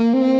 Mm-hmm.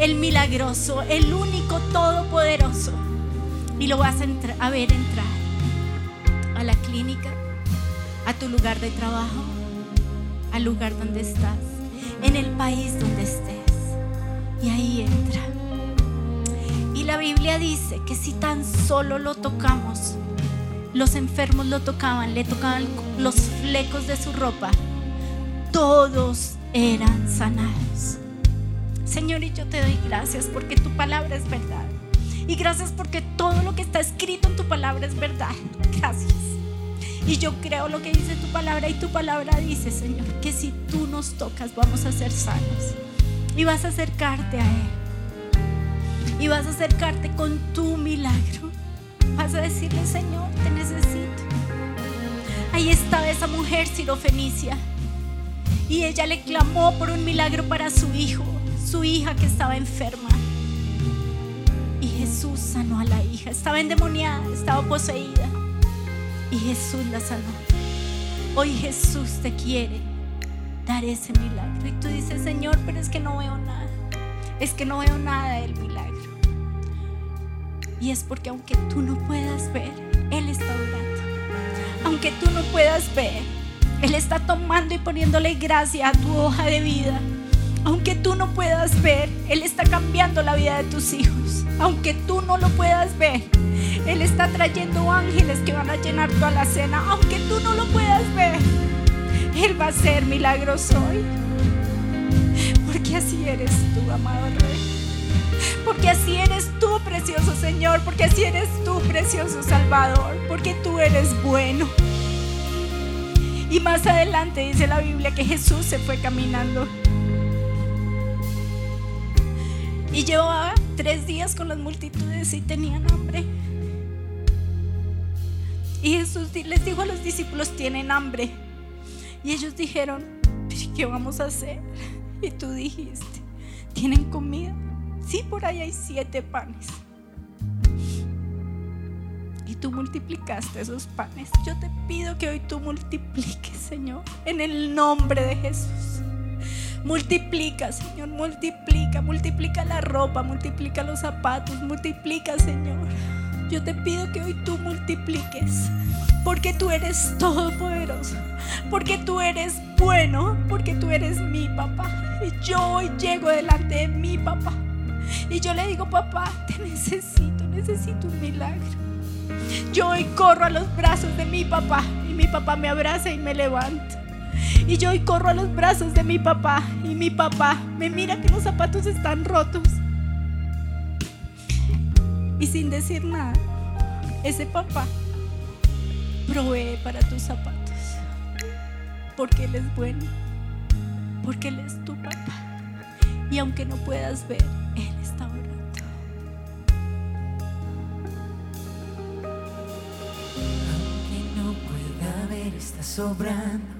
el milagroso, el único Todopoderoso. Y lo vas a, a ver entrar a la clínica, a tu lugar de trabajo, al lugar donde estás, en el país donde estés. Y ahí entra. Y la Biblia dice que si tan solo lo tocamos, los enfermos lo tocaban, le tocaban los flecos de su ropa. Todos eran sanados. Señor, y yo te doy gracias porque tu palabra es verdad. Y gracias porque todo lo que está escrito en tu palabra es verdad. Gracias. Y yo creo lo que dice tu palabra y tu palabra dice, Señor, que si tú nos tocas vamos a ser sanos. Y vas a acercarte a Él. Y vas a acercarte con tu milagro. Vas a decirle, Señor, te necesito. Ahí estaba esa mujer sirofenicia. Y ella le clamó por un milagro para su hijo, su hija que estaba enferma. Y Jesús sanó a la hija. Estaba endemoniada, estaba poseída. Y Jesús la sanó. Hoy Jesús te quiere dar ese milagro. Y tú dices, Señor, pero es que no veo nada. Es que no veo nada del milagro. Y es porque aunque tú no puedas ver, Él está orando. Aunque tú no puedas ver, Él está tomando y poniéndole gracia a tu hoja de vida. Aunque tú no puedas ver, Él está cambiando la vida de tus hijos. Aunque tú no lo puedas ver, Él está trayendo ángeles que van a llenar toda la cena. Aunque tú no lo puedas ver, Él va a hacer milagros hoy. Porque así eres tú, amado Rey. Porque así eres tú, precioso Señor. Porque así eres tú, precioso Salvador. Porque tú eres bueno. Y más adelante dice la Biblia que Jesús se fue caminando. Y llevaba tres días con las multitudes y tenían hambre. Y Jesús les dijo a los discípulos, tienen hambre. Y ellos dijeron, ¿qué vamos a hacer? Y tú dijiste, ¿tienen comida? Sí, por ahí hay siete panes. Y tú multiplicaste esos panes. Yo te pido que hoy tú multipliques, Señor, en el nombre de Jesús. Multiplica, Señor, multiplica, multiplica la ropa, multiplica los zapatos, multiplica, Señor. Yo te pido que hoy tú multipliques, porque tú eres todopoderoso, porque tú eres bueno, porque tú eres mi papá. Y yo hoy llego delante de mi papá. Y yo le digo, papá, te necesito, necesito un milagro. Yo hoy corro a los brazos de mi papá y mi papá me abraza y me levanta. Y yo hoy corro a los brazos de mi papá y mi papá me mira que los zapatos están rotos. Y sin decir nada, ese papá provee para tus zapatos. Porque Él es bueno. Porque Él es tu papá. Y aunque no puedas ver, Él está orando. Aunque no pueda ver, está sobrando.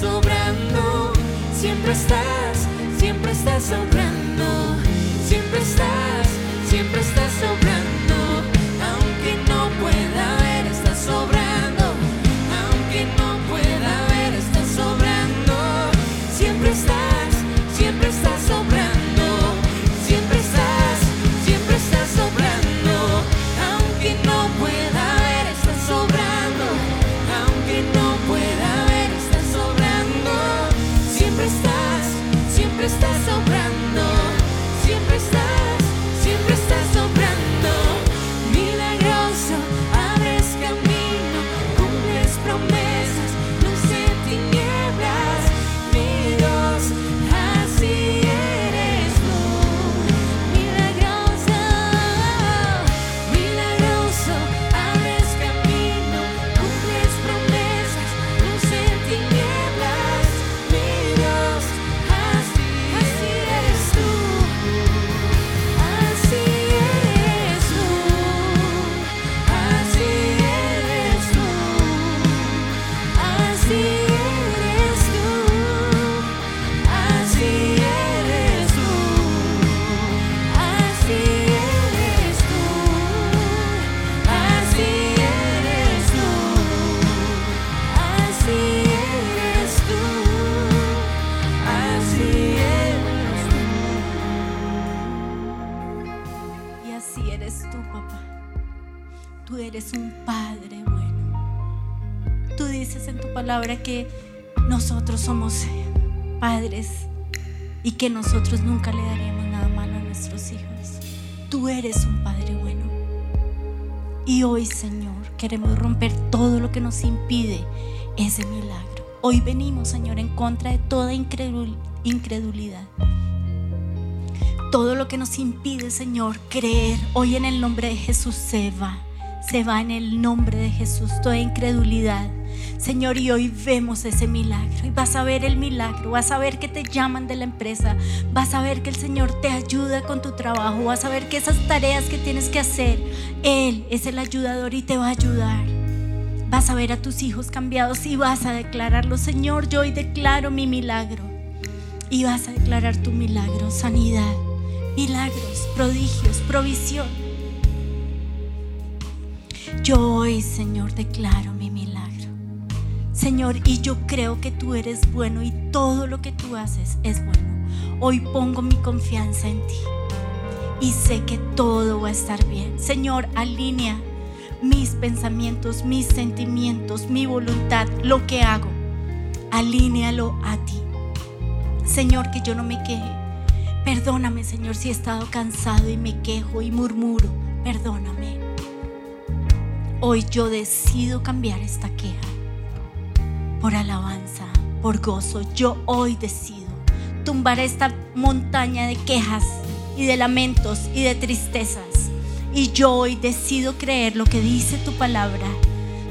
Sobrando. Siempre estás, siempre estás sobrando. Siempre estás, siempre estás sobrando. Que nosotros somos padres y que nosotros nunca le daremos nada malo a nuestros hijos. Tú eres un padre bueno. Y hoy, Señor, queremos romper todo lo que nos impide ese milagro. Hoy venimos, Señor, en contra de toda incredul- incredulidad. Todo lo que nos impide, Señor, creer hoy en el nombre de Jesús se va. Se va en el nombre de Jesús toda incredulidad. Señor, y hoy vemos ese milagro. Y vas a ver el milagro. Vas a ver que te llaman de la empresa. Vas a ver que el Señor te ayuda con tu trabajo. Vas a ver que esas tareas que tienes que hacer, Él es el ayudador y te va a ayudar. Vas a ver a tus hijos cambiados y vas a declararlo. Señor, yo hoy declaro mi milagro. Y vas a declarar tu milagro, sanidad, milagros, prodigios, provisión. Yo hoy, Señor, declaro mi. Señor, y yo creo que tú eres bueno y todo lo que tú haces es bueno. Hoy pongo mi confianza en ti y sé que todo va a estar bien. Señor, alinea mis pensamientos, mis sentimientos, mi voluntad, lo que hago. Alínealo a ti. Señor, que yo no me queje. Perdóname, Señor, si he estado cansado y me quejo y murmuro. Perdóname. Hoy yo decido cambiar esta queja por alabanza, por gozo. Yo hoy decido tumbar esta montaña de quejas y de lamentos y de tristezas. Y yo hoy decido creer lo que dice tu palabra.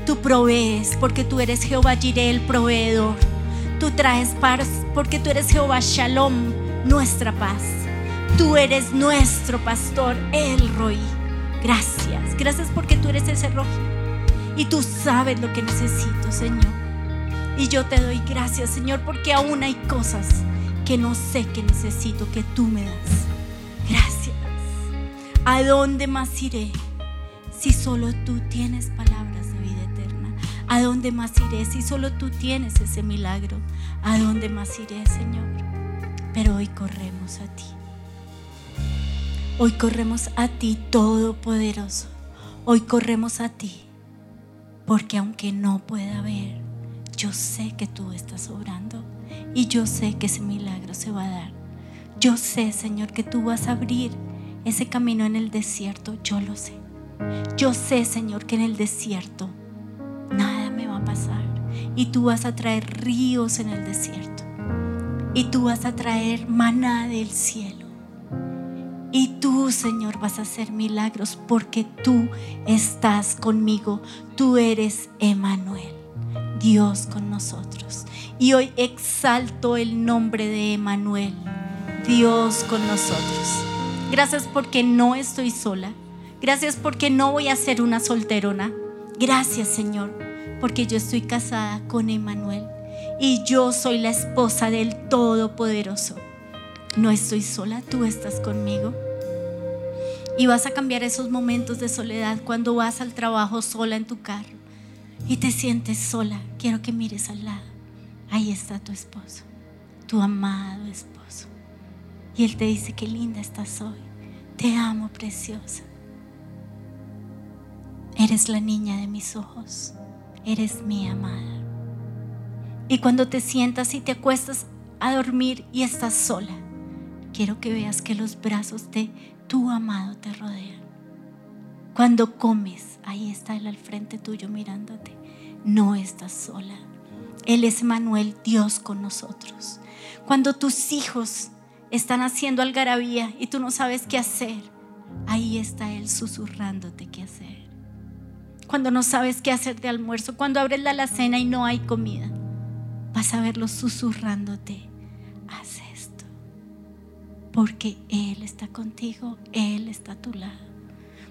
Tú provees porque tú eres Jehová Jireh, el proveedor. Tú traes paz porque tú eres Jehová Shalom, nuestra paz. Tú eres nuestro pastor, el Roy. Gracias, gracias porque tú eres ese Roy. Y tú sabes lo que necesito, Señor. Y yo te doy gracias, Señor, porque aún hay cosas que no sé que necesito que tú me das. Gracias. ¿A dónde más iré si solo tú tienes palabras de vida eterna? ¿A dónde más iré si solo tú tienes ese milagro? ¿A dónde más iré, Señor? Pero hoy corremos a ti. Hoy corremos a ti, Todopoderoso. Hoy corremos a ti. Porque aunque no pueda ver, yo sé que tú estás obrando. Y yo sé que ese milagro se va a dar. Yo sé, Señor, que tú vas a abrir ese camino en el desierto. Yo lo sé. Yo sé, Señor, que en el desierto nada me va a pasar. Y tú vas a traer ríos en el desierto. Y tú vas a traer maná del cielo. Y tú, Señor, vas a hacer milagros porque tú estás conmigo. Tú eres Emanuel, Dios con nosotros. Y hoy exalto el nombre de Emanuel, Dios con nosotros. Gracias porque no estoy sola. Gracias porque no voy a ser una solterona. Gracias, Señor, porque yo estoy casada con Emanuel y yo soy la esposa del Todopoderoso. No estoy sola, tú estás conmigo. Y vas a cambiar esos momentos de soledad cuando vas al trabajo sola en tu carro y te sientes sola. Quiero que mires al lado. Ahí está tu esposo, tu amado esposo. Y él te dice, qué linda estás hoy. Te amo, preciosa. Eres la niña de mis ojos. Eres mi amada. Y cuando te sientas y te acuestas a dormir y estás sola, quiero que veas que los brazos de tu amado te rodean. Cuando comes, ahí está Él al frente tuyo mirándote. No estás sola. Él es Manuel, Dios con nosotros. Cuando tus hijos están haciendo algarabía y tú no sabes qué hacer, ahí está Él susurrándote qué hacer. Cuando no sabes qué hacer de almuerzo, cuando abres la alacena y no hay comida, vas a verlo susurrándote, haz esto. Porque Él está contigo, Él está a tu lado.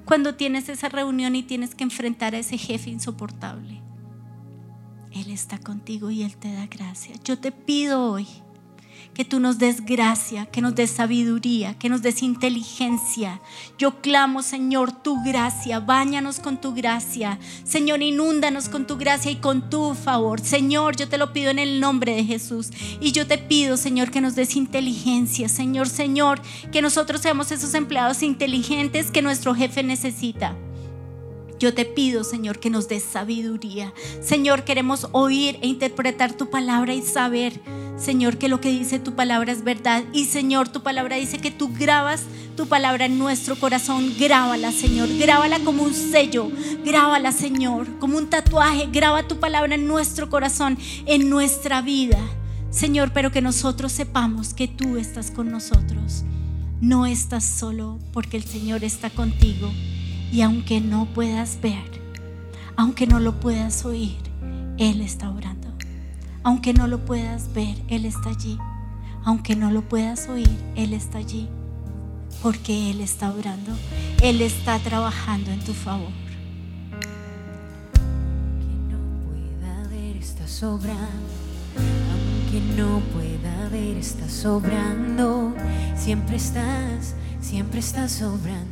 Cuando tienes esa reunión y tienes que enfrentar a ese jefe insoportable, Él está contigo y Él te da gracia. Yo te pido hoy que tú nos des gracia, que nos des sabiduría, que nos des inteligencia. Yo clamo, Señor, tu gracia, báñanos con tu gracia. Señor, inúndanos con tu gracia y con tu favor. Señor, yo te lo pido en el nombre de Jesús. Y yo te pido, Señor, que nos des inteligencia. Señor, Señor, que nosotros seamos esos empleados inteligentes que nuestro jefe necesita. Yo te pido, Señor, que nos des sabiduría. Señor, queremos oír e interpretar tu palabra y saber, Señor, que lo que dice tu palabra es verdad. Y Señor, tu palabra dice que tú grabas tu palabra en nuestro corazón. Grábala, Señor. Grábala como un sello. Grábala, Señor, como un tatuaje. Graba tu palabra en nuestro corazón, en nuestra vida. Señor, pero que nosotros sepamos que tú estás con nosotros. No estás solo porque el Señor está contigo. Y aunque no puedas ver, aunque no lo puedas oír, Él está orando. Aunque no lo puedas ver, Él está allí. Aunque no lo puedas oír, Él está allí. Porque Él está orando. Él está trabajando en tu favor. Aunque no pueda ver, está sobrando. Aunque no pueda ver, está sobrando. Siempre estás, siempre estás sobrando.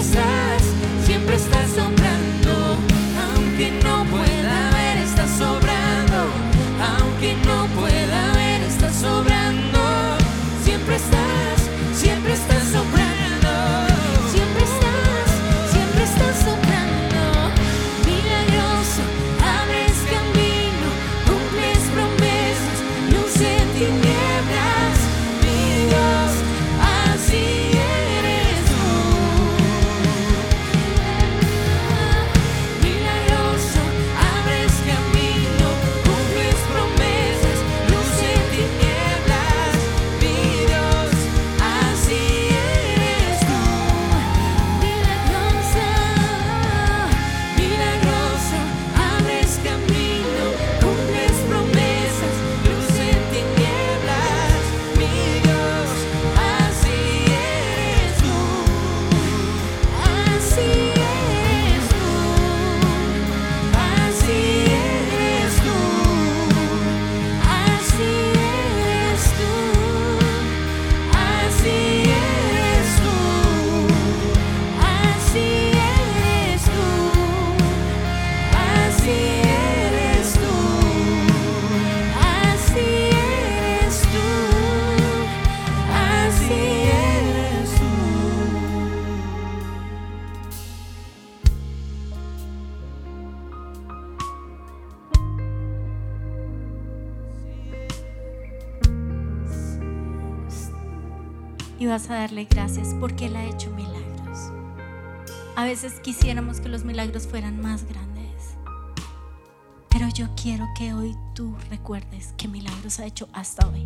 Siempre quisiéramos que los milagros fueran más grandes, pero yo quiero que hoy tú recuerdes que milagros ha hecho hasta hoy.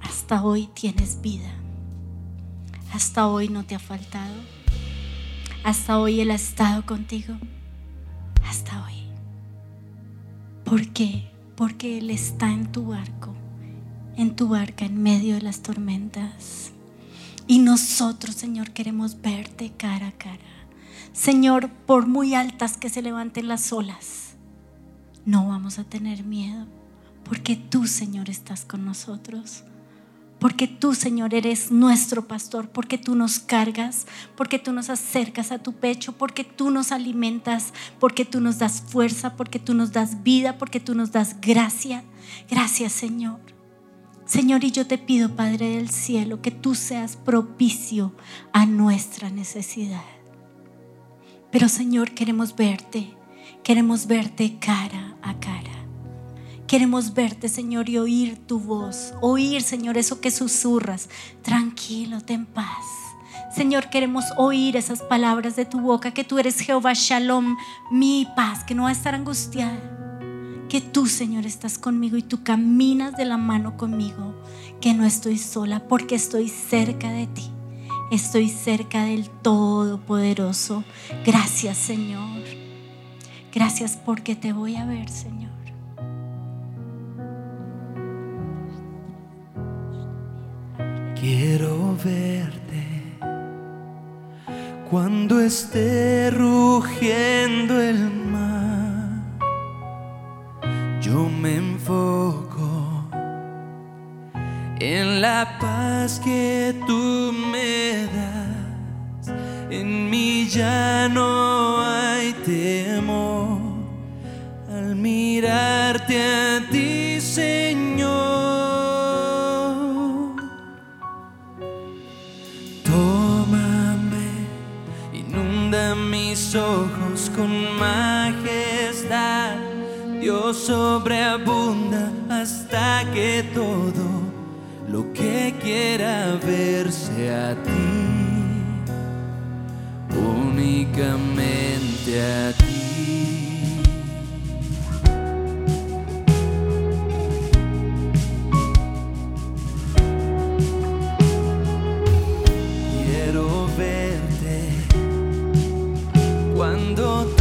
Hasta hoy tienes vida. Hasta hoy no te ha faltado. Hasta hoy Él ha estado contigo. Hasta hoy. ¿Por qué? Porque Él está en tu barco, en tu barca, en medio de las tormentas. Y nosotros, Señor, queremos verte cara a cara. Señor, por muy altas que se levanten las olas, no vamos a tener miedo, porque tú, Señor, estás con nosotros porque tú, Señor, eres nuestro pastor, porque tú nos cargas, porque tú nos acercas a tu pecho, porque tú nos alimentas, porque tú nos das fuerza, porque tú nos das vida, porque tú nos das gracia. Gracias, Señor. Señor, y yo te pido, Padre del cielo, que tú seas propicio a nuestra necesidad. Pero, Señor, queremos verte, queremos verte cara a cara. Queremos verte, Señor, y oír tu voz. Oír, Señor, eso que susurras. Tranquilo, ten paz. Señor, queremos oír esas palabras de tu boca, que tú eres Jehová Shalom, mi paz, que no va a estar angustiada. Que tú, Señor, estás conmigo y tú caminas de la mano conmigo, que no estoy sola porque estoy cerca de ti. Estoy cerca del Todopoderoso. Gracias, Señor. Gracias porque te voy a ver, Señor. Quiero verte cuando esté rugiendo el mar. Yo me enfoco en la paz que tú me das. En mí ya no hay temor al mirarte a ti, Señor. ojos con majestad. Dios sobreabunda hasta que todo lo que quiera verse a ti, únicamente a ti. Quiero verte cuando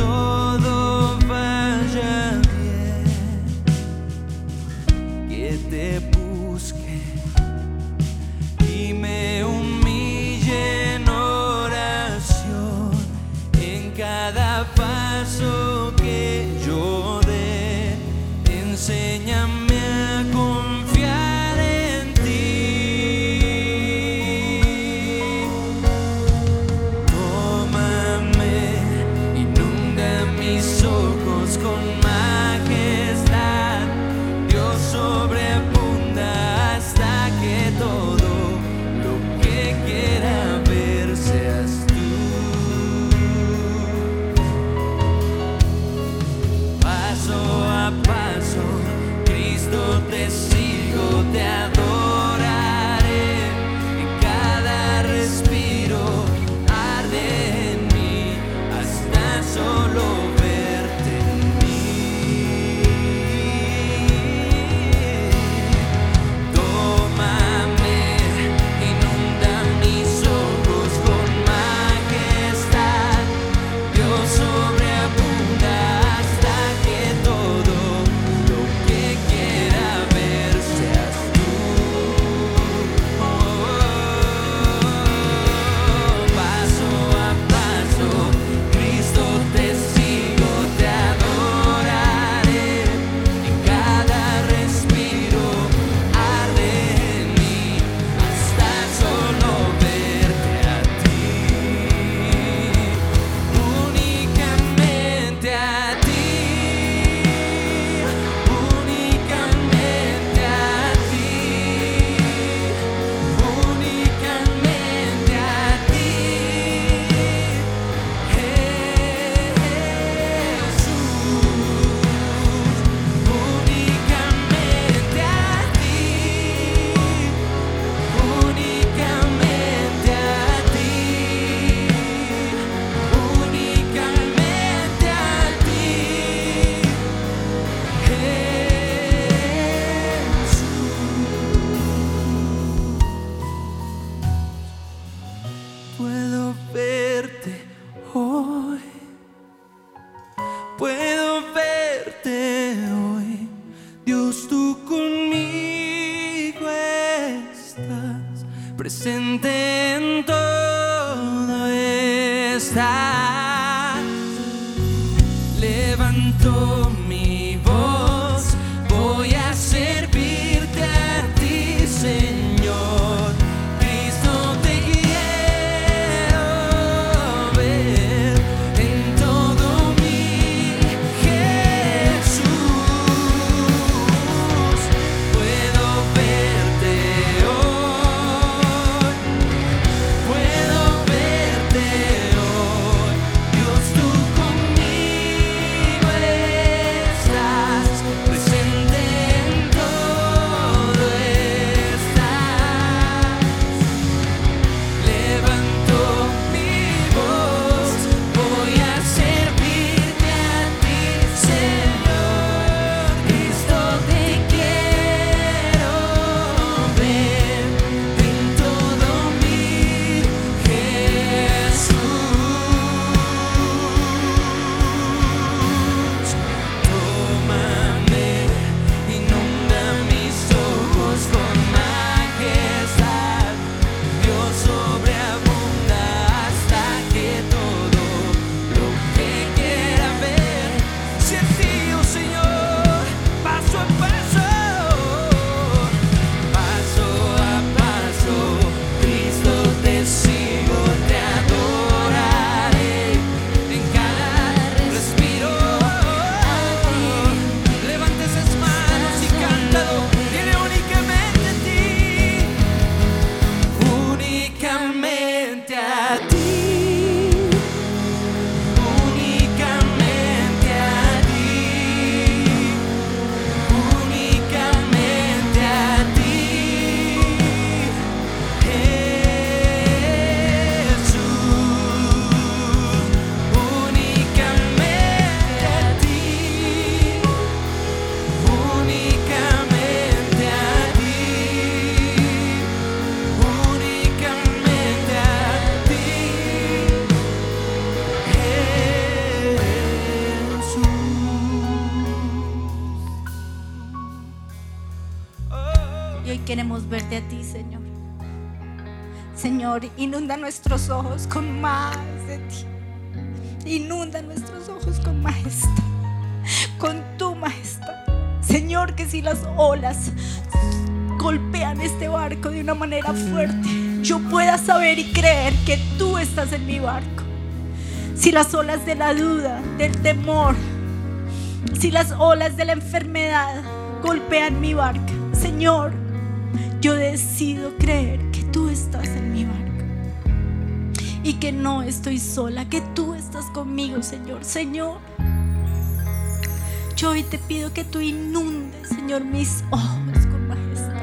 Inunda nuestros ojos con más de ti. Inunda nuestros ojos con majestad, con tu majestad. Señor, que si las olas golpean este barco de una manera fuerte, yo pueda saber y creer que tú estás en mi barco. Si las olas de la duda, del temor, si las olas de la enfermedad golpean mi barca, Señor, yo decido creer y que no estoy sola, que tú estás conmigo, Señor. Señor, yo hoy te pido que tú inundes, Señor, mis ojos con majestad.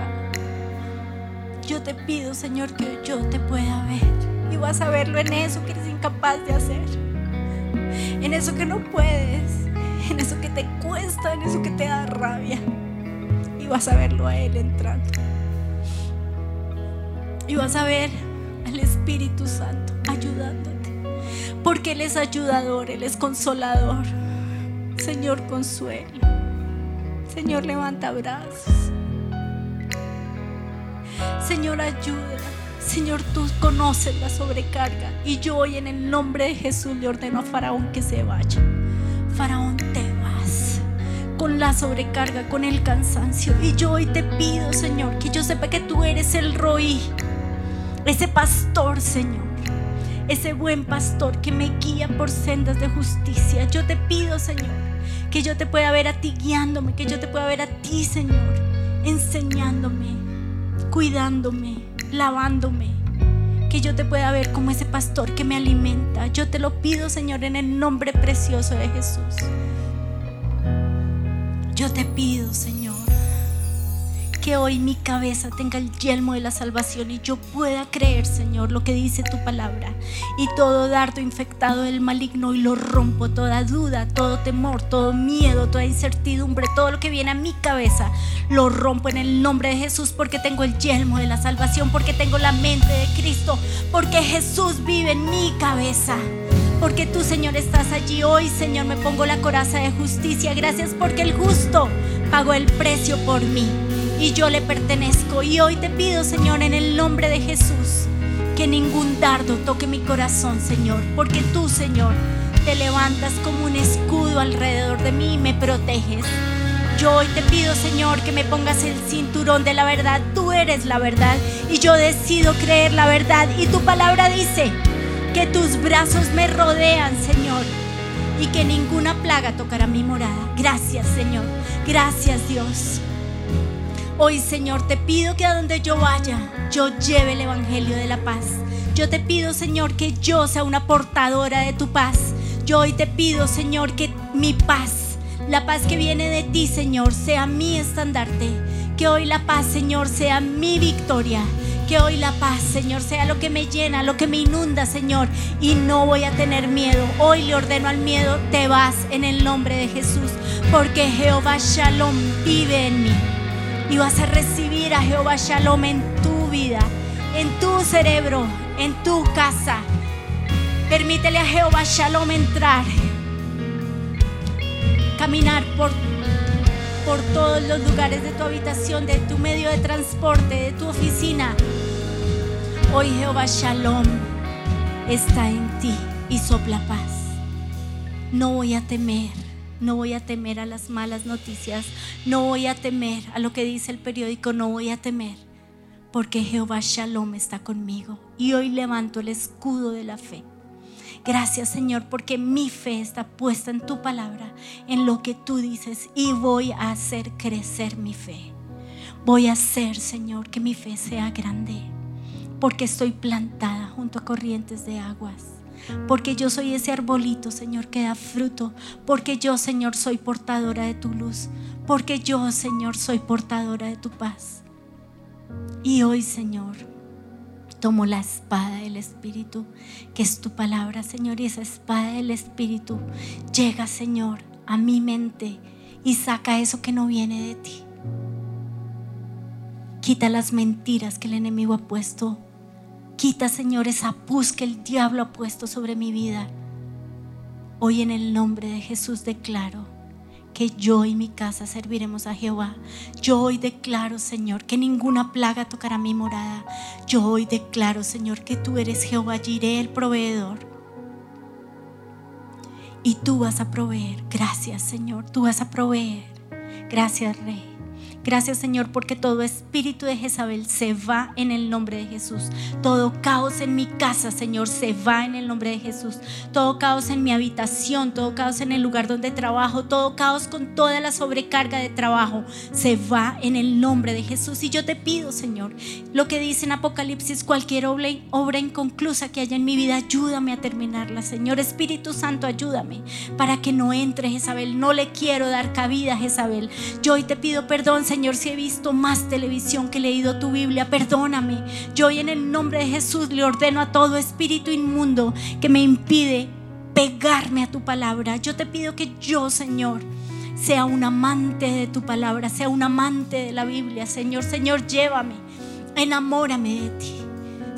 Yo te pido, Señor, que yo te pueda ver y vas a verlo en eso que eres incapaz de hacer, en eso que no puedes, en eso que te cuesta, en eso que te da rabia. Y vas a verlo a Él entrando. Y vas a ver Espíritu Santo ayudándote. Porque Él es ayudador, Él es consolador. Señor, consuelo. Señor, levanta brazos. Señor, ayuda. Señor, tú conoces la sobrecarga. Y yo hoy en el nombre de Jesús le ordeno a Faraón que se vaya. Faraón, te vas con la sobrecarga, con el cansancio. Y yo hoy te pido, Señor, que yo sepa que tú eres el roí, ese pastor, Señor. Ese buen pastor que me guía por sendas de justicia. Yo te pido, Señor, que yo te pueda ver a ti guiándome, que yo te pueda ver a ti, Señor, enseñándome, cuidándome, lavándome. Que yo te pueda ver como ese pastor que me alimenta. Yo te lo pido, Señor, en el nombre precioso de Jesús. Yo te pido, Señor, que hoy mi cabeza tenga el yelmo de la salvación y yo pueda creer, Señor, lo que dice tu palabra. Y todo dardo infectado del maligno y lo rompo, toda duda, todo temor, todo miedo, toda incertidumbre, todo lo que viene a mi cabeza, lo rompo en el nombre de Jesús porque tengo el yelmo de la salvación, porque tengo la mente de Cristo, porque Jesús vive en mi cabeza. porque tú, Señor, estás allí hoy, Señor. Me pongo la coraza de justicia. Gracias porque el justo pagó el precio por mí y yo le pertenezco. Y hoy te pido, Señor, en el nombre de Jesús, que ningún dardo toque mi corazón, Señor, porque tú, Señor, te levantas como un escudo alrededor de mí y me proteges. Yo hoy te pido, Señor, que me pongas el cinturón de la verdad. Tú eres la verdad y yo decido creer la verdad. Y tu palabra dice que tus brazos me rodean, Señor, y que ninguna plaga tocará mi morada. Gracias, Señor. Gracias, Dios. Hoy, Señor, te pido que a donde yo vaya, yo lleve el Evangelio de la paz. Yo te pido, Señor, que yo sea una portadora de tu paz. Yo hoy te pido, Señor, que mi paz, la paz que viene de ti, Señor, sea mi estandarte. Que hoy la paz, Señor, sea mi victoria. Que hoy la paz, Señor, sea lo que me llena, lo que me inunda, Señor. Y no voy a tener miedo. Hoy le ordeno al miedo, te vas en el nombre de Jesús. Porque Jehová Shalom vive en mí y vas a recibir a Jehová Shalom en tu vida, en tu cerebro, en tu casa. Permítele a Jehová Shalom entrar, caminar por, por todos los lugares de tu habitación, de tu medio de transporte, de tu oficina. Hoy Jehová Shalom está en ti y sopla paz. No voy a temer no voy a temer a las malas noticias, no voy a temer a lo que dice el periódico, no voy a temer, porque Jehová Shalom está conmigo y hoy levanto el escudo de la fe. Gracias Señor, porque mi fe está puesta en tu palabra, en lo que tú dices y voy a hacer crecer mi fe. Voy a hacer, Señor, que mi fe sea grande, porque estoy plantada junto a corrientes de aguas porque yo soy ese arbolito, Señor, que da fruto, porque yo, Señor, soy portadora de tu luz, porque yo, Señor, soy portadora de tu paz. Y hoy, Señor, tomo la espada del Espíritu, que es tu palabra, Señor, y esa espada del Espíritu llega, Señor, a mi mente y saca eso que no viene de ti. Quita las mentiras que el enemigo ha puesto Quita, Señor, esa pus que el diablo ha puesto sobre mi vida. Hoy en el nombre de Jesús declaro que yo y mi casa serviremos a Jehová. Yo hoy declaro, Señor, que ninguna plaga tocará mi morada. Yo hoy declaro, Señor, que tú eres Jehová Jireh, el proveedor. Y tú vas a proveer. Gracias, Señor. Tú vas a proveer. Gracias, Rey. Gracias Señor porque todo espíritu de Jezabel se va en el nombre de Jesús. Todo caos en mi casa, Señor, se va en el nombre de Jesús. Todo caos en mi habitación, todo caos en el lugar donde trabajo, todo caos con toda la sobrecarga de trabajo, se va en el nombre de Jesús. Y yo te pido, Señor, lo que dice en Apocalipsis, cualquier obra, inconclusa que haya en mi vida, ayúdame a terminarla, Señor. Espíritu Santo, ayúdame para que no entre Jezabel. No le quiero dar cabida a Jezabel. Yo hoy te pido perdón, Señor Señor, si he visto más televisión que he leído tu Biblia, perdóname. Yo hoy en el nombre de Jesús le ordeno a todo espíritu inmundo que me impide pegarme a tu palabra. Yo te pido que yo, Señor, sea un amante de tu palabra, sea un amante de la Biblia, Señor. Señor, llévame, enamórame de ti.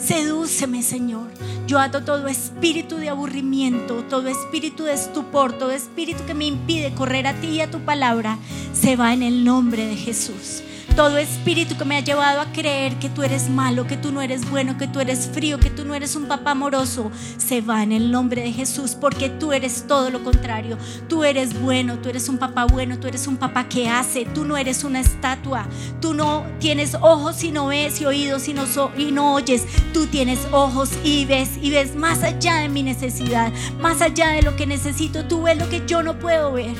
Sedúceme, Señor. Yo ato todo espíritu de aburrimiento, todo espíritu de estupor, todo espíritu que me impide correr a ti y a tu palabra, se va en el nombre de Jesús. Todo espíritu que me ha llevado a creer que tú eres malo, que tú no eres bueno, que tú eres frío, que tú no eres un papá amoroso, se va en el nombre de Jesús, porque tú eres todo lo contrario. Tú eres bueno, tú eres un papá bueno, tú eres un papá que hace, tú no eres una estatua, tú no tienes ojos y no ves y oídos y no, no oyes, tú tienes ojos y ves y ves más allá de mi necesidad, más allá de lo que necesito, tú ves lo que yo no puedo ver.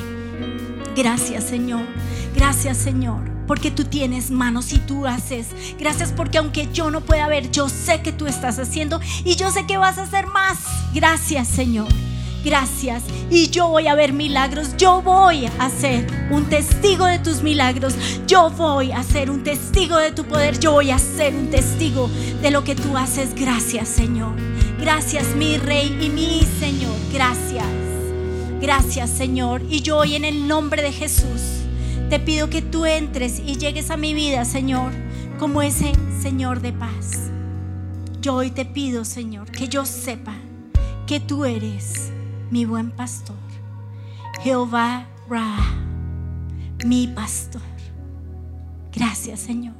Gracias Señor, gracias Señor porque tú tienes manos y tú haces. Gracias porque aunque yo no pueda ver, yo sé que tú estás haciendo y yo sé que vas a hacer más. Gracias Señor. Gracias. Y yo voy a ver milagros. Yo voy a ser un testigo de tus milagros. Yo voy a ser un testigo de tu poder. Yo voy a ser un testigo de lo que tú haces. Gracias Señor. Gracias mi Rey y mi Señor. Gracias. Gracias Señor. Y yo hoy en el nombre de Jesús te pido que tú entres y llegues a mi vida, Señor, como ese Señor de paz. Yo hoy te pido, Señor, que yo sepa que tú eres mi buen pastor. Jehová Ra, mi pastor. Gracias, Señor.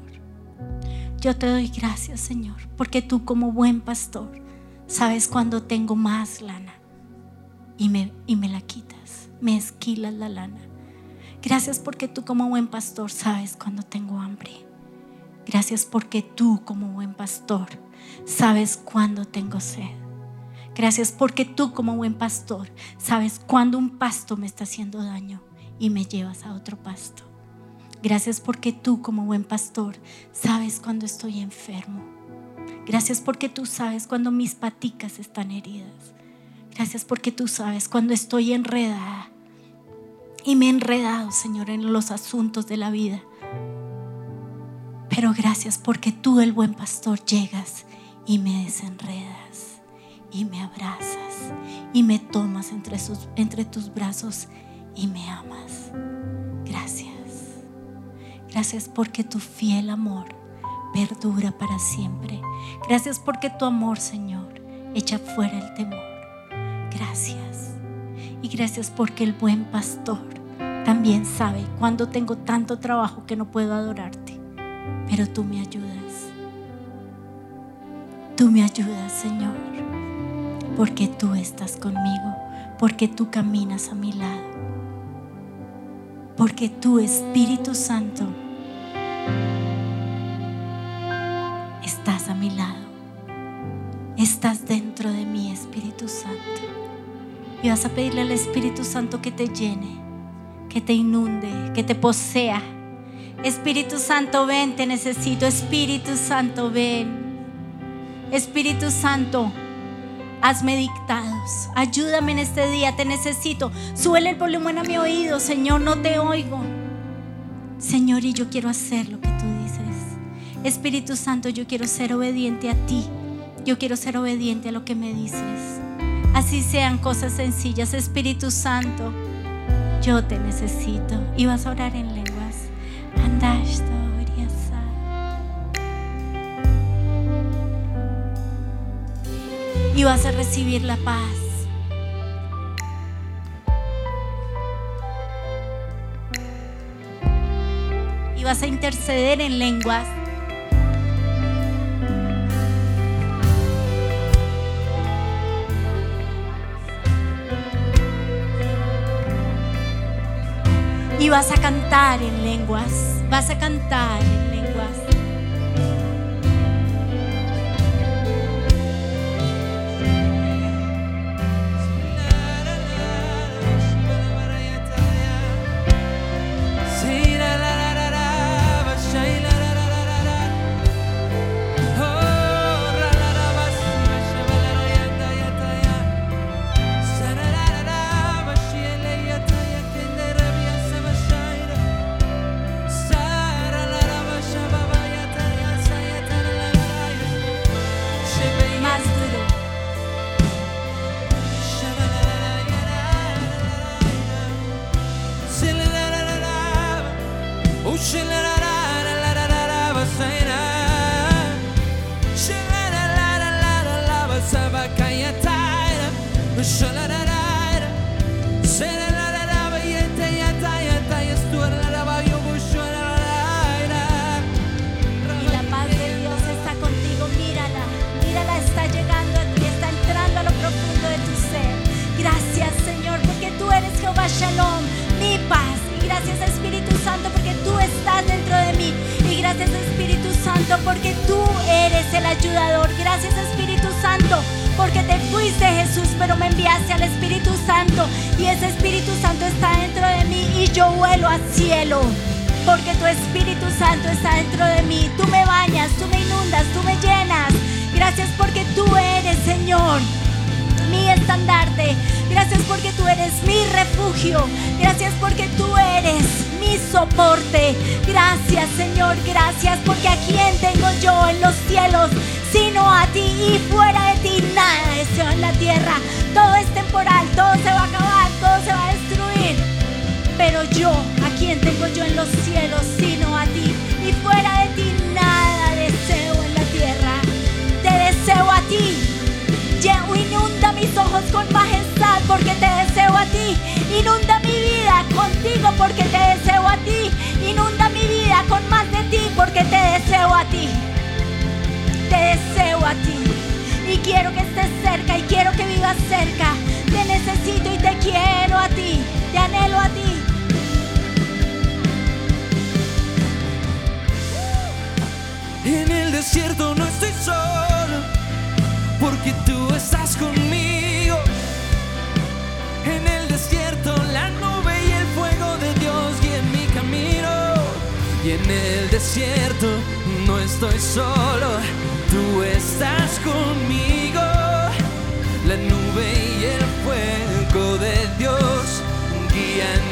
Yo te doy gracias, Señor, porque tú como buen pastor sabes cuando tengo más lana y me, y me la quitas, me esquilas la lana. Gracias porque tú como buen pastor sabes cuando tengo hambre. Gracias porque tú como buen pastor sabes cuando tengo sed. Gracias porque tú como buen pastor sabes cuando un pasto me está haciendo daño y me llevas a otro pasto. Gracias porque tú como buen pastor sabes cuando estoy enfermo. Gracias porque tú sabes cuando mis paticas están heridas. Gracias porque tú sabes cuando estoy enredada. Y me he enredado, Señor, en los asuntos de la vida. Pero gracias porque tú, el buen pastor, llegas y me desenredas y me abrazas y me tomas entre, entre tus brazos y me amas. Gracias. Gracias porque tu fiel amor perdura para siempre. Gracias porque tu amor, Señor, echa fuera el temor. Gracias. Y gracias porque el buen pastor también sabe cuando tengo tanto trabajo que no puedo adorarte. Pero tú me ayudas. Tú me ayudas, Señor. Porque tú estás conmigo. Porque tú caminas a mi lado. Porque tú, Espíritu Santo, estás a mi lado. Estás dentro de mí, Espíritu Santo. Y vas a pedirle al Espíritu Santo que te llene, que te inunde, que te posea. Espíritu Santo, ven, te necesito. Espíritu Santo, ven. Espíritu Santo, hazme dictados. Ayúdame en este día, te necesito. Suele el volumen a mi oído, Señor, no te oigo. Señor, y yo quiero hacer lo que tú dices. Espíritu Santo, yo quiero ser obediente a ti. Yo quiero ser obediente a lo que me dices. Así sean cosas sencillas. Espíritu Santo, yo te necesito. Y vas a orar en lenguas. Y vas a recibir la paz. Y vas a interceder en lenguas. Vas a cantar en lenguas. Vas a cantar soporte. Gracias, Señor, gracias porque a quién tengo yo en los cielos, sino a ti y fuera de ti nada deseo en la tierra. Todo es temporal, todo se va a acabar, todo se va a destruir. Pero yo, ¿a quién tengo yo en los cielos sino a ti? Y fuera de ti nada deseo en la tierra. Te deseo a ti. Inunda mis ojos te deseo a ti. Inunda mi vida contigo porque te deseo a ti. Inunda mi vida con más de ti porque te deseo a ti. Te deseo a ti. Y quiero que estés cerca y quiero que vivas cerca. Te necesito y te quiero a ti. Te anhelo a ti. En el desierto no estoy solo, porque tú estás conmigo. Y en el desierto no estoy solo, tú estás conmigo. La nube y el fuego de Dios guían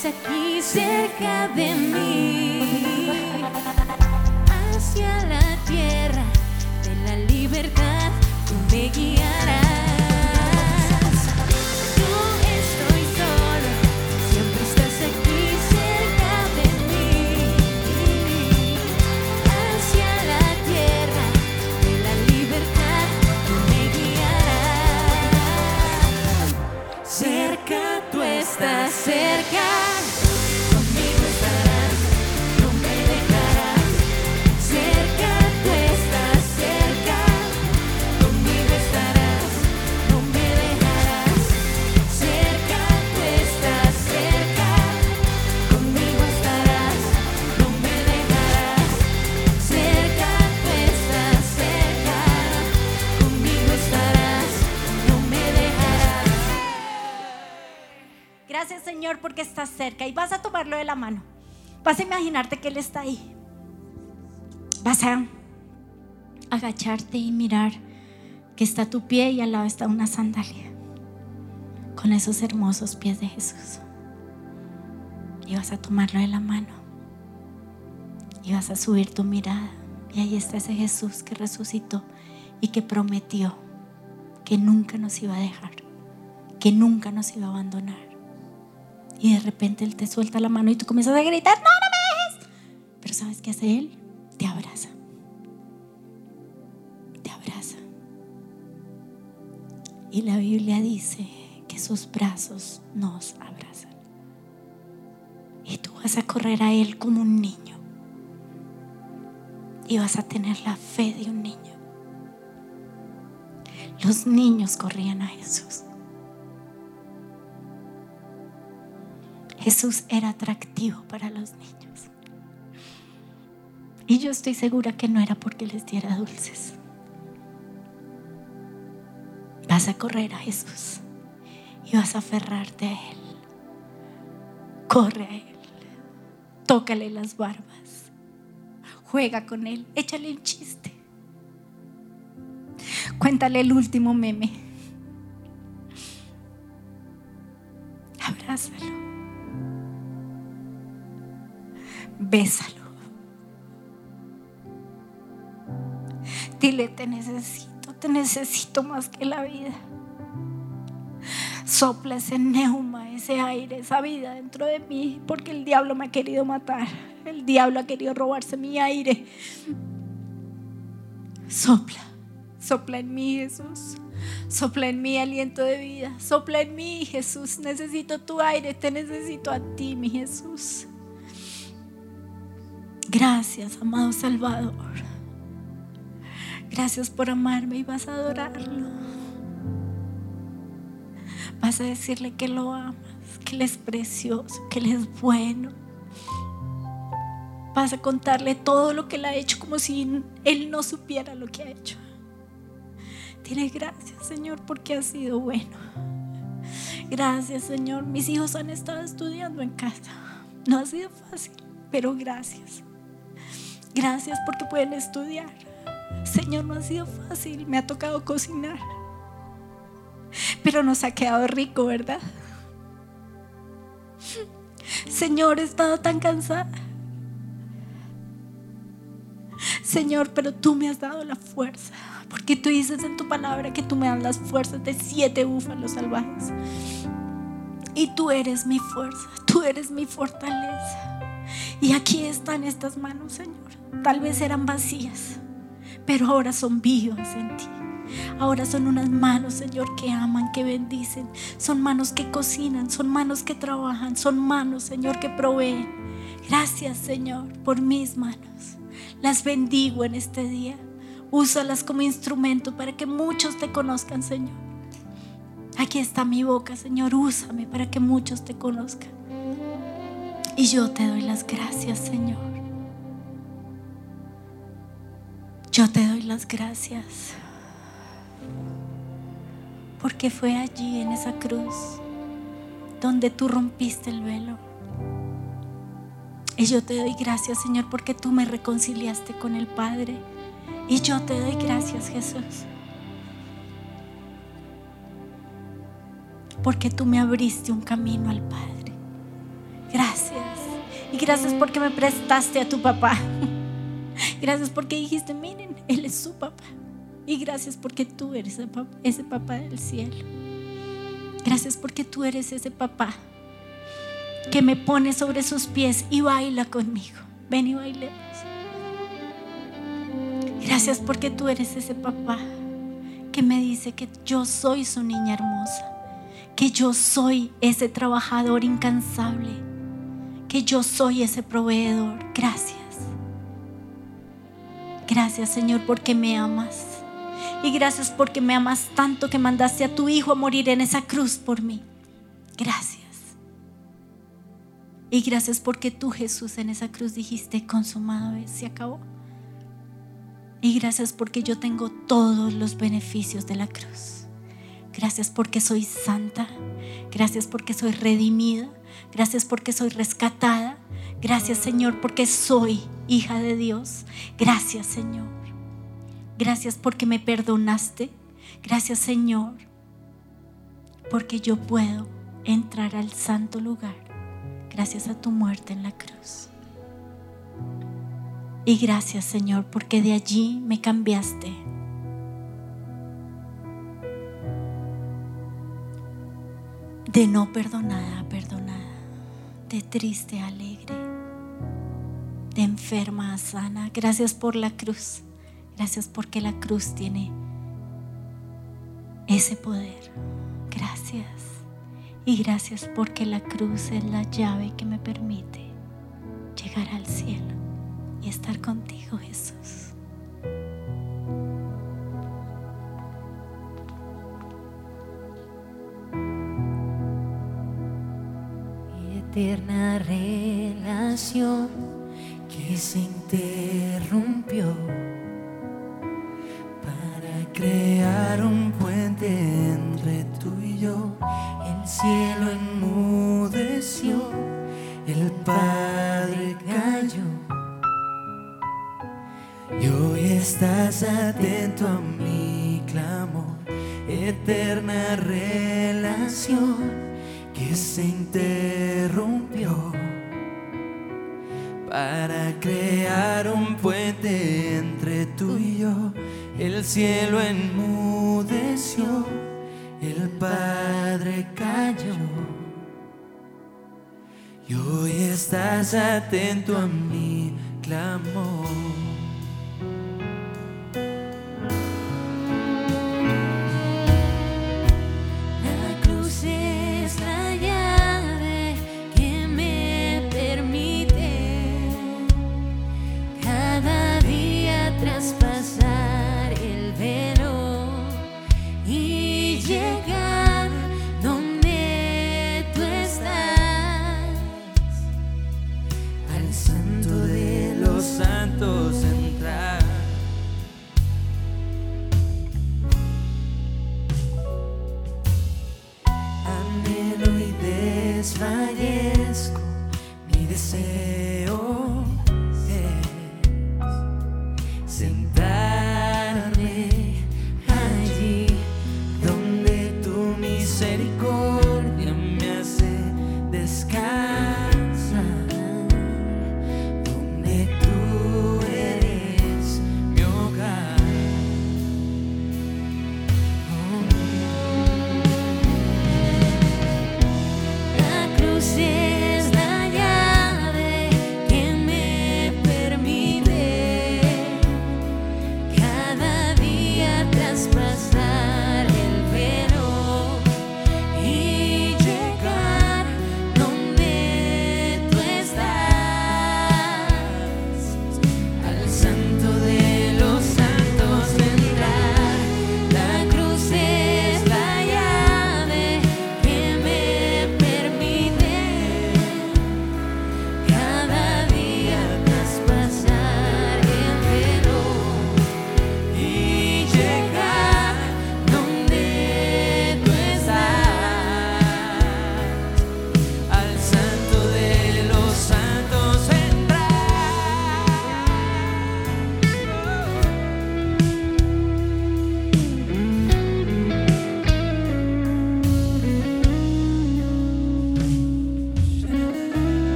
siempre estás cerca y vas a tomarlo de la mano. Vas a imaginarte que Él está ahí. Vas a agacharte y mirar que está tu pie y al lado está una sandalia con esos hermosos pies de Jesús. Y vas a tomarlo de la mano y vas a subir tu mirada. Y ahí está ese Jesús que resucitó y que prometió que nunca nos iba a dejar, que nunca nos iba a abandonar. Y de repente Él te suelta la mano y tú comienzas a gritar, no, no me dejes. Pero ¿sabes qué hace Él? Te abraza. Te abraza. Y la Biblia dice que sus brazos nos abrazan. vas a correr a Él como un niño. Y vas a tener la fe de un niño. Los niños corrían a Jesús. Jesús era atractivo para los niños. Y yo estoy segura que no era porque les diera dulces. Vas a correr a Jesús y vas a aferrarte a Él. Corre a Él. Tócale las barbas. Juega con Él. Échale un chiste. Cuéntale el último meme. Abrázalo. Bésalo. Dile, te necesito, te necesito más que la vida. Sopla ese neuma, ese aire, esa vida dentro de mí, porque el diablo me ha querido matar. El diablo ha querido robarse mi aire. Sopla, sopla en mí, Jesús. Sopla en mí aliento de vida. Sopla en mí, Jesús. Necesito tu aire, te necesito a ti, mi Jesús. Gracias, amado Salvador. Gracias por amarme y vas a adorarlo. Vas a decirle que lo amas, que Él es precioso, que Él es bueno. Vas a contarle todo lo que Él ha hecho como si Él no supiera lo que ha hecho. Dile gracias, Señor, porque ha sido bueno. Gracias, Señor. Mis hijos han estado estudiando en casa. No ha sido fácil, pero gracias. Gracias porque pueden estudiar. Señor, no ha sido fácil, me ha tocado cocinar. Pero nos ha quedado rico, ¿verdad? Señor, he estado tan cansada. Señor, pero tú me has dado la fuerza. Porque tú dices en tu palabra que tú me das las fuerzas de siete búfalos salvajes. Y tú eres mi fuerza, tú eres mi fortaleza. Y aquí están estas manos, Señor. Tal vez eran vacías, pero ahora son vivas en ti. Ahora son unas manos, Señor, que aman, que bendicen. Son manos que cocinan, son manos que trabajan, son manos, Señor, que proveen. Gracias, Señor, por mis manos. Las bendigo en este día. Úsalas como instrumento para que muchos te conozcan, Señor. Aquí está mi boca, Señor. Úsame para que muchos te conozcan. Y yo te doy las gracias, Señor. Yo te doy las gracias. Porque fue allí en esa cruz donde tú rompiste el velo. Y yo te doy gracias, Señor, porque tú me reconciliaste con el Padre. Y yo te doy gracias, Jesús. Porque tú me abriste un camino al Padre. Gracias. Y gracias porque me prestaste a tu papá. Gracias porque dijiste, miren, Él es su papá. Y gracias porque tú eres ese papá del cielo. Gracias porque tú eres ese papá que me pone sobre sus pies y baila conmigo. Ven y bailemos. Gracias porque tú eres ese papá que me dice que yo soy su niña hermosa, que yo soy ese trabajador incansable, que yo soy ese proveedor. Gracias. Gracias Señor porque me amas. Y gracias porque me amas tanto que mandaste a tu Hijo a morir en esa cruz por mí. Gracias. Y gracias porque tú Jesús en esa cruz dijiste, consumado es, se acabó. Y gracias porque yo tengo todos los beneficios de la cruz. Gracias porque soy santa. Gracias porque soy redimida. Gracias porque soy rescatada. Gracias Señor porque soy hija de Dios. Gracias Señor. Gracias porque me perdonaste. Gracias Señor porque yo puedo entrar al santo lugar gracias a tu muerte en la cruz. Y gracias Señor porque de allí me cambiaste. de no perdonada a perdonada, de triste a alegre, de enferma a sana. Gracias por la cruz. Gracias porque la cruz tiene ese poder. Gracias. Y gracias porque la cruz es la llave que me permite llegar al cielo y estar contigo, Jesús. eterna relación que se interrumpió para crear un puente entre tú y yo. El cielo enmudeció, el Padre cayó. Y hoy estás atento a mi clamor, eterna relación se interrumpió para crear un puente entre tú y yo. El cielo enmudeció, el Padre cayó. Y hoy estás atento a mi clamor.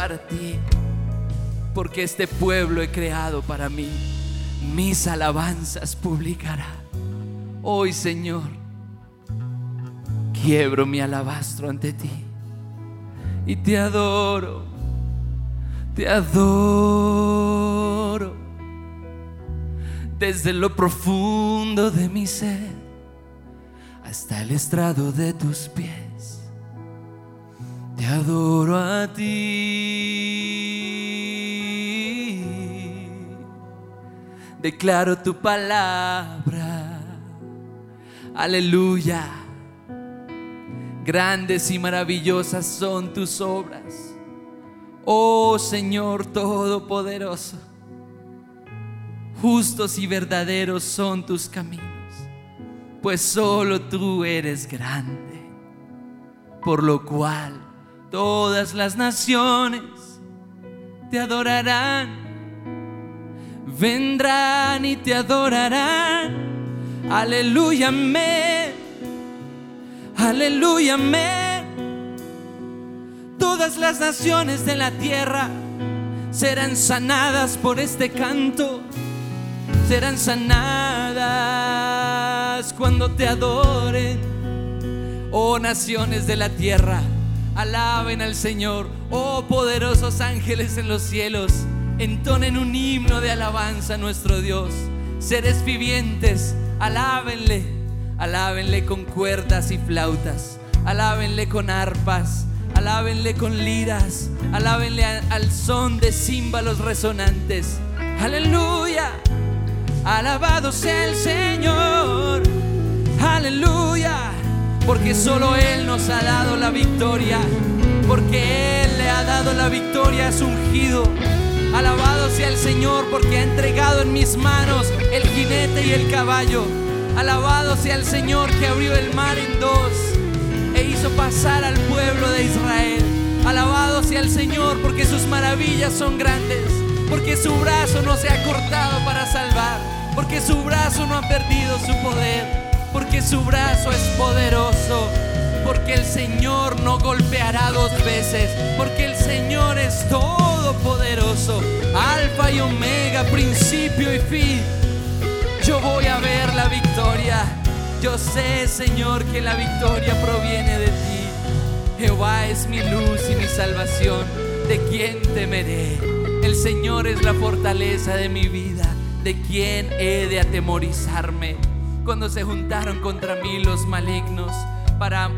Para ti, porque este pueblo he creado para mí. Mis alabanzas publicará. Hoy, Señor, quiebro mi alabastro ante ti y te adoro, te adoro desde lo profundo de mi ser hasta el estrado de tus pies. Te adoro a ti. Declaro tu palabra. Aleluya. Grandes y maravillosas son tus obras. Oh Señor Todopoderoso. Justos y verdaderos son tus caminos pues solo tú eres grande, por lo cual todas las naciones te adorarán, vendrán y te adorarán. Aleluya, amén. Aleluya, amén. Todas las naciones de la tierra serán sanadas por este canto serán sanadas cuando te adoren. Oh naciones de la tierra, alaben al Señor. Oh poderosos ángeles en los cielos, entonen un himno de alabanza a nuestro Dios. Seres vivientes, alábenle, alábenle con cuerdas y flautas, alábenle con arpas, alábenle con liras, alábenle al son de címbalos resonantes. Aleluya. Alabado sea el Señor, aleluya, porque solo Él nos ha dado la victoria, porque Él le ha dado la victoria a su ungido. Alabado sea el Señor, porque ha entregado en mis manos el jinete y el caballo. Alabado sea el Señor que abrió el mar en dos e hizo pasar al pueblo de Israel. Alabado sea el Señor, porque sus maravillas son grandes porque su brazo no se ha cortado para salvar, porque su brazo no ha perdido su poder, porque su brazo es poderoso, porque el Señor no golpeará dos veces, porque el Señor es todopoderoso, alfa y omega, principio y fin. Yo voy a ver la victoria. Yo sé, Señor, que la victoria proviene de ti. Jehová es mi luz y mi salvación. ¿De quién temeré? El Señor es la fortaleza de mi vida. ¿De quién he de atemorizarme? Cuando se juntaron contra mí los malignos para,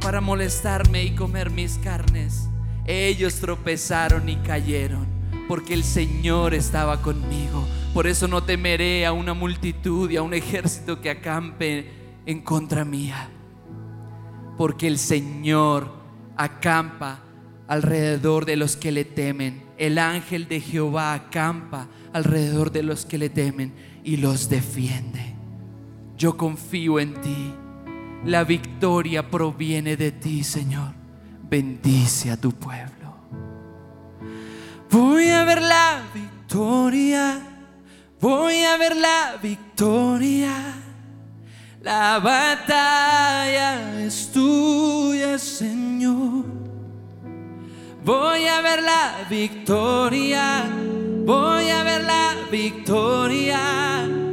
para molestarme y comer mis carnes, ellos tropezaron y cayeron, porque el Señor estaba conmigo. Por eso no temeré a una multitud y a un ejército que acampe en contra mía. Porque el Señor acampa alrededor de los que le temen. El ángel de Jehová acampa alrededor de los que le temen y los defiende. Yo confío en ti. La victoria proviene de ti, Señor. Bendice a tu pueblo. Voy a ver la victoria. Voy a ver la victoria. La batalla es tuya, Señor. Voy a ver la victoria. Voy a ver la victoria.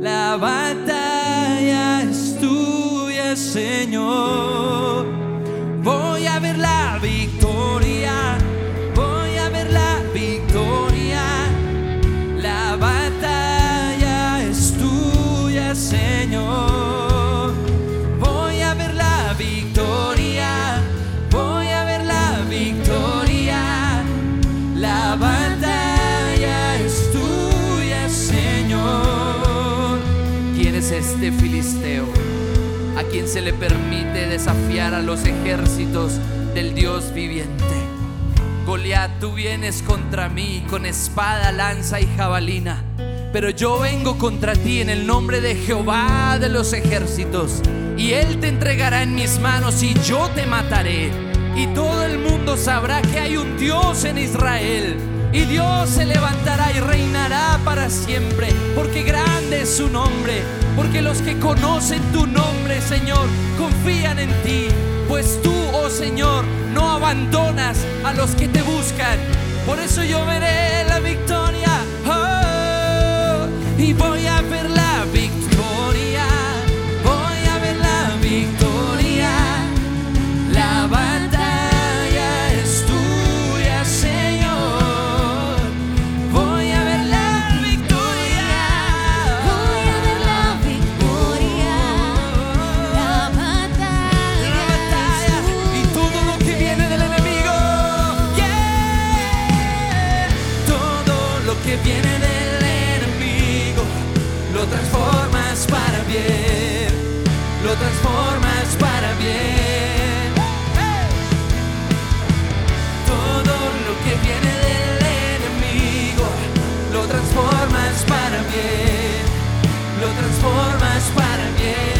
La batalla es tuya, Señor. Voy a ver filisteo? A quien se le permite desafiar a los ejércitos del Dios viviente. Goliat, tú vienes contra mí con espada, lanza y jabalina. Pero yo vengo contra ti en el nombre de Jehová de los ejércitos. Y él te entregará en mis manos y yo te mataré. Y todo el mundo sabrá que hay un Dios en Israel. Y Dios se levantará y reinará para siempre. Porque grande es su nombre. Porque los que conocen tu nombre, Señor, confían en ti. Pues tú, oh Señor, no abandonas a los que te buscan. Por eso yo veré la victoria. Oh, y voy lo transformas para bien.